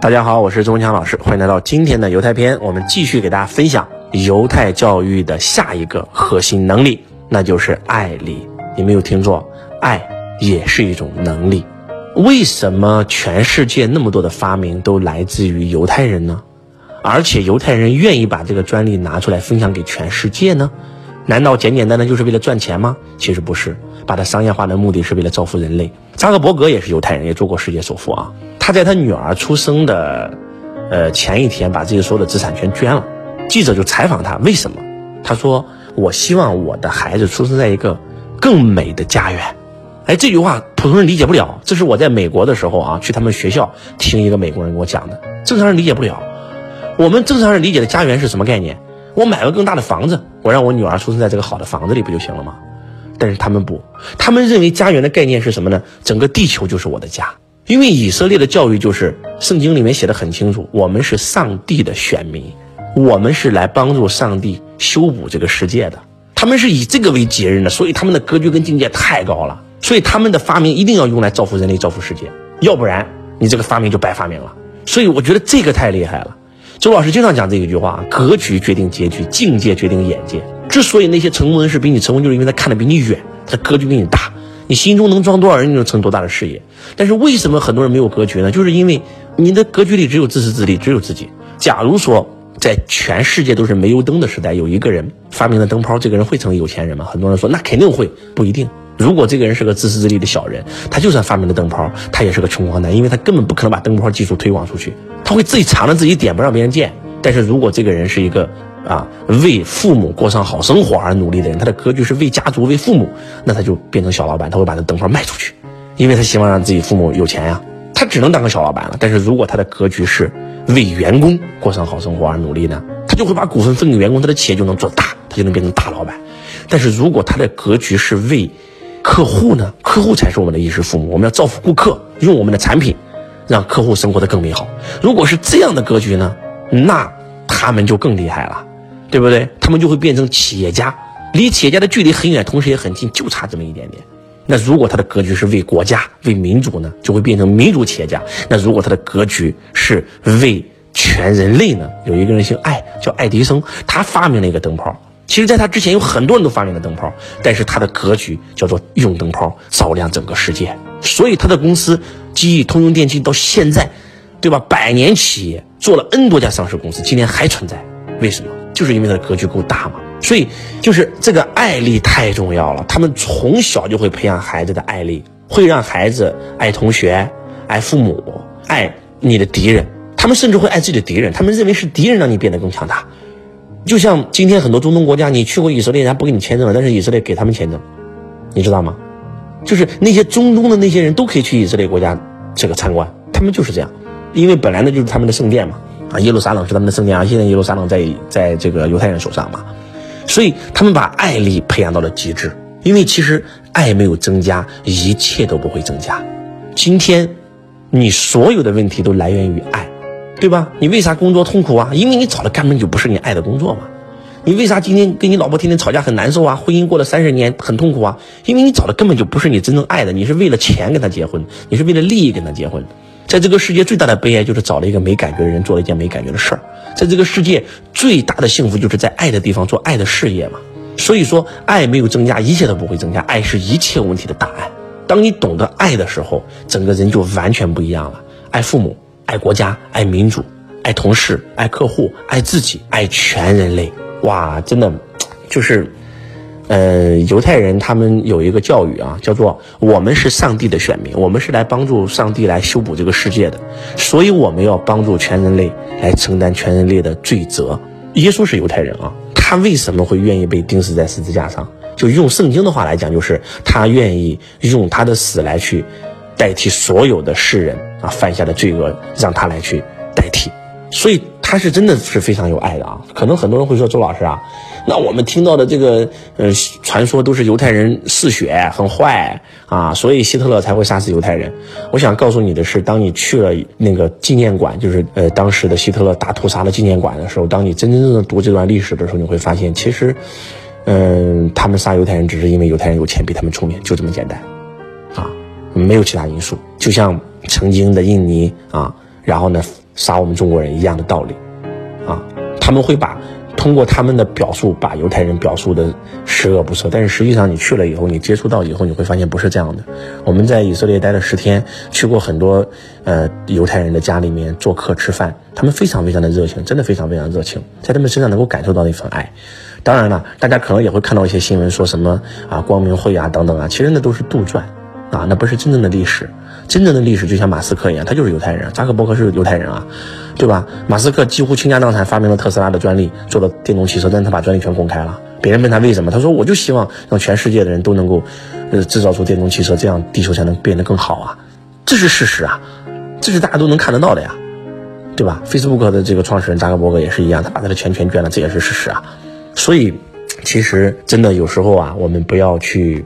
大家好，我是周文强老师，欢迎来到今天的犹太篇。我们继续给大家分享犹太教育的下一个核心能力，那就是爱力。你没有听错，爱也是一种能力。为什么全世界那么多的发明都来自于犹太人呢？而且犹太人愿意把这个专利拿出来分享给全世界呢？难道简简单单就是为了赚钱吗？其实不是，把它商业化的目的是为了造福人类。扎克伯格也是犹太人，也做过世界首富啊。他在他女儿出生的，呃前一天，把自己所有的资产全捐了。记者就采访他，为什么？他说：“我希望我的孩子出生在一个更美的家园。”哎，这句话普通人理解不了。这是我在美国的时候啊，去他们学校听一个美国人给我讲的，正常人理解不了。我们正常人理解的家园是什么概念？我买个更大的房子，我让我女儿出生在这个好的房子里不就行了吗？但是他们不，他们认为家园的概念是什么呢？整个地球就是我的家。因为以色列的教育就是圣经里面写的很清楚，我们是上帝的选民，我们是来帮助上帝修补这个世界的。他们是以这个为己任的，所以他们的格局跟境界太高了。所以他们的发明一定要用来造福人类、造福世界，要不然你这个发明就白发明了。所以我觉得这个太厉害了。周老师经常讲这一句话：格局决定结局，境界决定眼界。之所以那些成功人士比你成功，就是因为他看得比你远，他格局比你大。你心中能装多少人，你就成多大的事业。但是为什么很多人没有格局呢？就是因为你的格局里只有自私自利，只有自己。假如说在全世界都是煤油灯的时代，有一个人发明了灯泡，这个人会成为有钱人吗？很多人说那肯定会，不一定。如果这个人是个自私自利的小人，他就算发明了灯泡，他也是个穷光蛋，因为他根本不可能把灯泡技术推广出去，他会自己藏着自己点，不让别人见。但是如果这个人是一个啊，为父母过上好生活而努力的人，他的格局是为家族、为父母，那他就变成小老板，他会把这灯泡卖出去，因为他希望让自己父母有钱呀。他只能当个小老板了。但是如果他的格局是为员工过上好生活而努力呢，他就会把股份分给员工，他的企业就能做大，他就能变成大老板。但是如果他的格局是为客户呢，客户才是我们的衣食父母，我们要造福顾客，用我们的产品让客户生活的更美好。如果是这样的格局呢，那他们就更厉害了。对不对？他们就会变成企业家，离企业家的距离很远，同时也很近，就差这么一点点。那如果他的格局是为国家、为民族呢，就会变成民族企业家。那如果他的格局是为全人类呢？有一个人姓爱，叫爱迪生，他发明了一个灯泡。其实，在他之前有很多人都发明了灯泡，但是他的格局叫做用灯泡照亮整个世界。所以他的公司基于通用电气到现在，对吧？百年企业做了 N 多家上市公司，今天还存在，为什么？就是因为他格局够大嘛，所以就是这个爱力太重要了。他们从小就会培养孩子的爱力，会让孩子爱同学、爱父母、爱你的敌人。他们甚至会爱自己的敌人，他们认为是敌人让你变得更强大。就像今天很多中东国家，你去过以色列，人家不给你签证了，但是以色列给他们签证，你知道吗？就是那些中东的那些人都可以去以色列国家这个参观，他们就是这样，因为本来呢就是他们的圣殿嘛。啊，耶路撒冷是他们的圣殿啊！现在耶路撒冷在在这个犹太人手上嘛，所以他们把爱力培养到了极致。因为其实爱没有增加，一切都不会增加。今天，你所有的问题都来源于爱，对吧？你为啥工作痛苦啊？因为你找的根本就不是你爱的工作嘛。你为啥今天跟你老婆天天吵架很难受啊？婚姻过了三十年很痛苦啊？因为你找的根本就不是你真正爱的，你是为了钱跟他结婚，你是为了利益跟他结婚。在这个世界最大的悲哀就是找了一个没感觉的人，做了一件没感觉的事儿。在这个世界最大的幸福就是在爱的地方做爱的事业嘛。所以说，爱没有增加，一切都不会增加。爱是一切问题的答案。当你懂得爱的时候，整个人就完全不一样了。爱父母，爱国家，爱民主，爱同事，爱客户，爱自己，爱全人类。哇，真的，就是。呃，犹太人他们有一个教育啊，叫做“我们是上帝的选民，我们是来帮助上帝来修补这个世界的，所以我们要帮助全人类来承担全人类的罪责。”耶稣是犹太人啊，他为什么会愿意被钉死在十字架上？就用圣经的话来讲，就是他愿意用他的死来去代替所有的世人啊犯下的罪恶，让他来去代替。所以他是真的是非常有爱的啊！可能很多人会说周老师啊，那我们听到的这个呃传说都是犹太人嗜血很坏啊，所以希特勒才会杀死犹太人。我想告诉你的是，当你去了那个纪念馆，就是呃当时的希特勒大屠杀的纪念馆的时候，当你真真正正读这段历史的时候，你会发现，其实，嗯，他们杀犹太人只是因为犹太人有钱，比他们聪明，就这么简单，啊，没有其他因素。就像曾经的印尼啊。然后呢，杀我们中国人一样的道理，啊，他们会把通过他们的表述把犹太人表述的十恶不赦，但是实际上你去了以后，你接触到以后，你会发现不是这样的。我们在以色列待了十天，去过很多呃犹太人的家里面做客吃饭，他们非常非常的热情，真的非常非常热情，在他们身上能够感受到那份爱。当然了，大家可能也会看到一些新闻，说什么啊光明会啊等等啊，其实那都是杜撰，啊，那不是真正的历史。真正的历史就像马斯克一样，他就是犹太人，扎克伯格是犹太人啊，对吧？马斯克几乎倾家荡产发明了特斯拉的专利，做了电动汽车，但他把专利全公开了。别人问他为什么，他说我就希望让全世界的人都能够，呃，制造出电动汽车，这样地球才能变得更好啊，这是事实啊，这是大家都能看得到的呀，对吧？Facebook 的这个创始人扎克伯格也是一样，他把他的钱全捐了，这也是事实啊。所以，其实真的有时候啊，我们不要去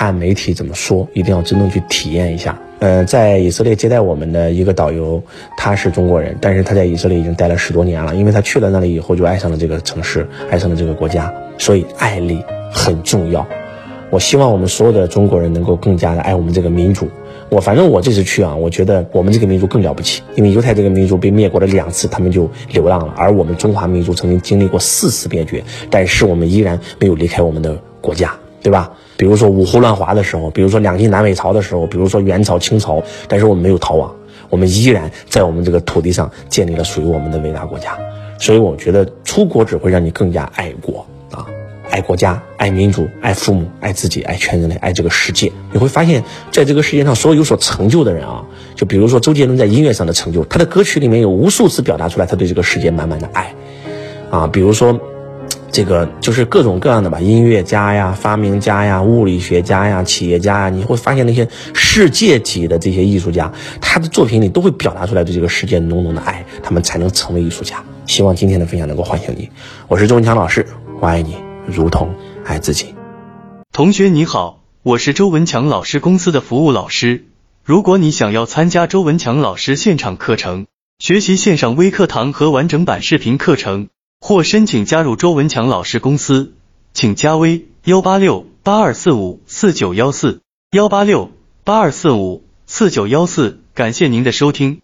看媒体怎么说，一定要真正去体验一下。呃，在以色列接待我们的一个导游，他是中国人，但是他在以色列已经待了十多年了，因为他去了那里以后就爱上了这个城市，爱上了这个国家，所以爱力很重要。我希望我们所有的中国人能够更加的爱我们这个民族。我反正我这次去啊，我觉得我们这个民族更了不起，因为犹太这个民族被灭国了两次，他们就流浪了，而我们中华民族曾经经历过四次灭绝，但是我们依然没有离开我们的国家，对吧？比如说五胡乱华的时候，比如说两晋南北朝的时候，比如说元朝、清朝，但是我们没有逃亡，我们依然在我们这个土地上建立了属于我们的伟大国家。所以我觉得出国只会让你更加爱国啊，爱国家、爱民族、爱父母、爱自己、爱全人类、爱这个世界。你会发现在这个世界上，所有有所成就的人啊，就比如说周杰伦在音乐上的成就，他的歌曲里面有无数次表达出来他对这个世界满满的爱，啊，比如说。这个就是各种各样的吧，音乐家呀、发明家呀、物理学家呀、企业家呀，你会发现那些世界级的这些艺术家，他的作品里都会表达出来对这个世界浓浓的爱，他们才能成为艺术家。希望今天的分享能够唤醒你。我是周文强老师，我爱你如同爱自己。同学你好，我是周文强老师公司的服务老师。如果你想要参加周文强老师现场课程，学习线上微课堂和完整版视频课程。或申请加入周文强老师公司，请加微幺八六八二四五四九幺四幺八六八二四五四九幺四。感谢您的收听。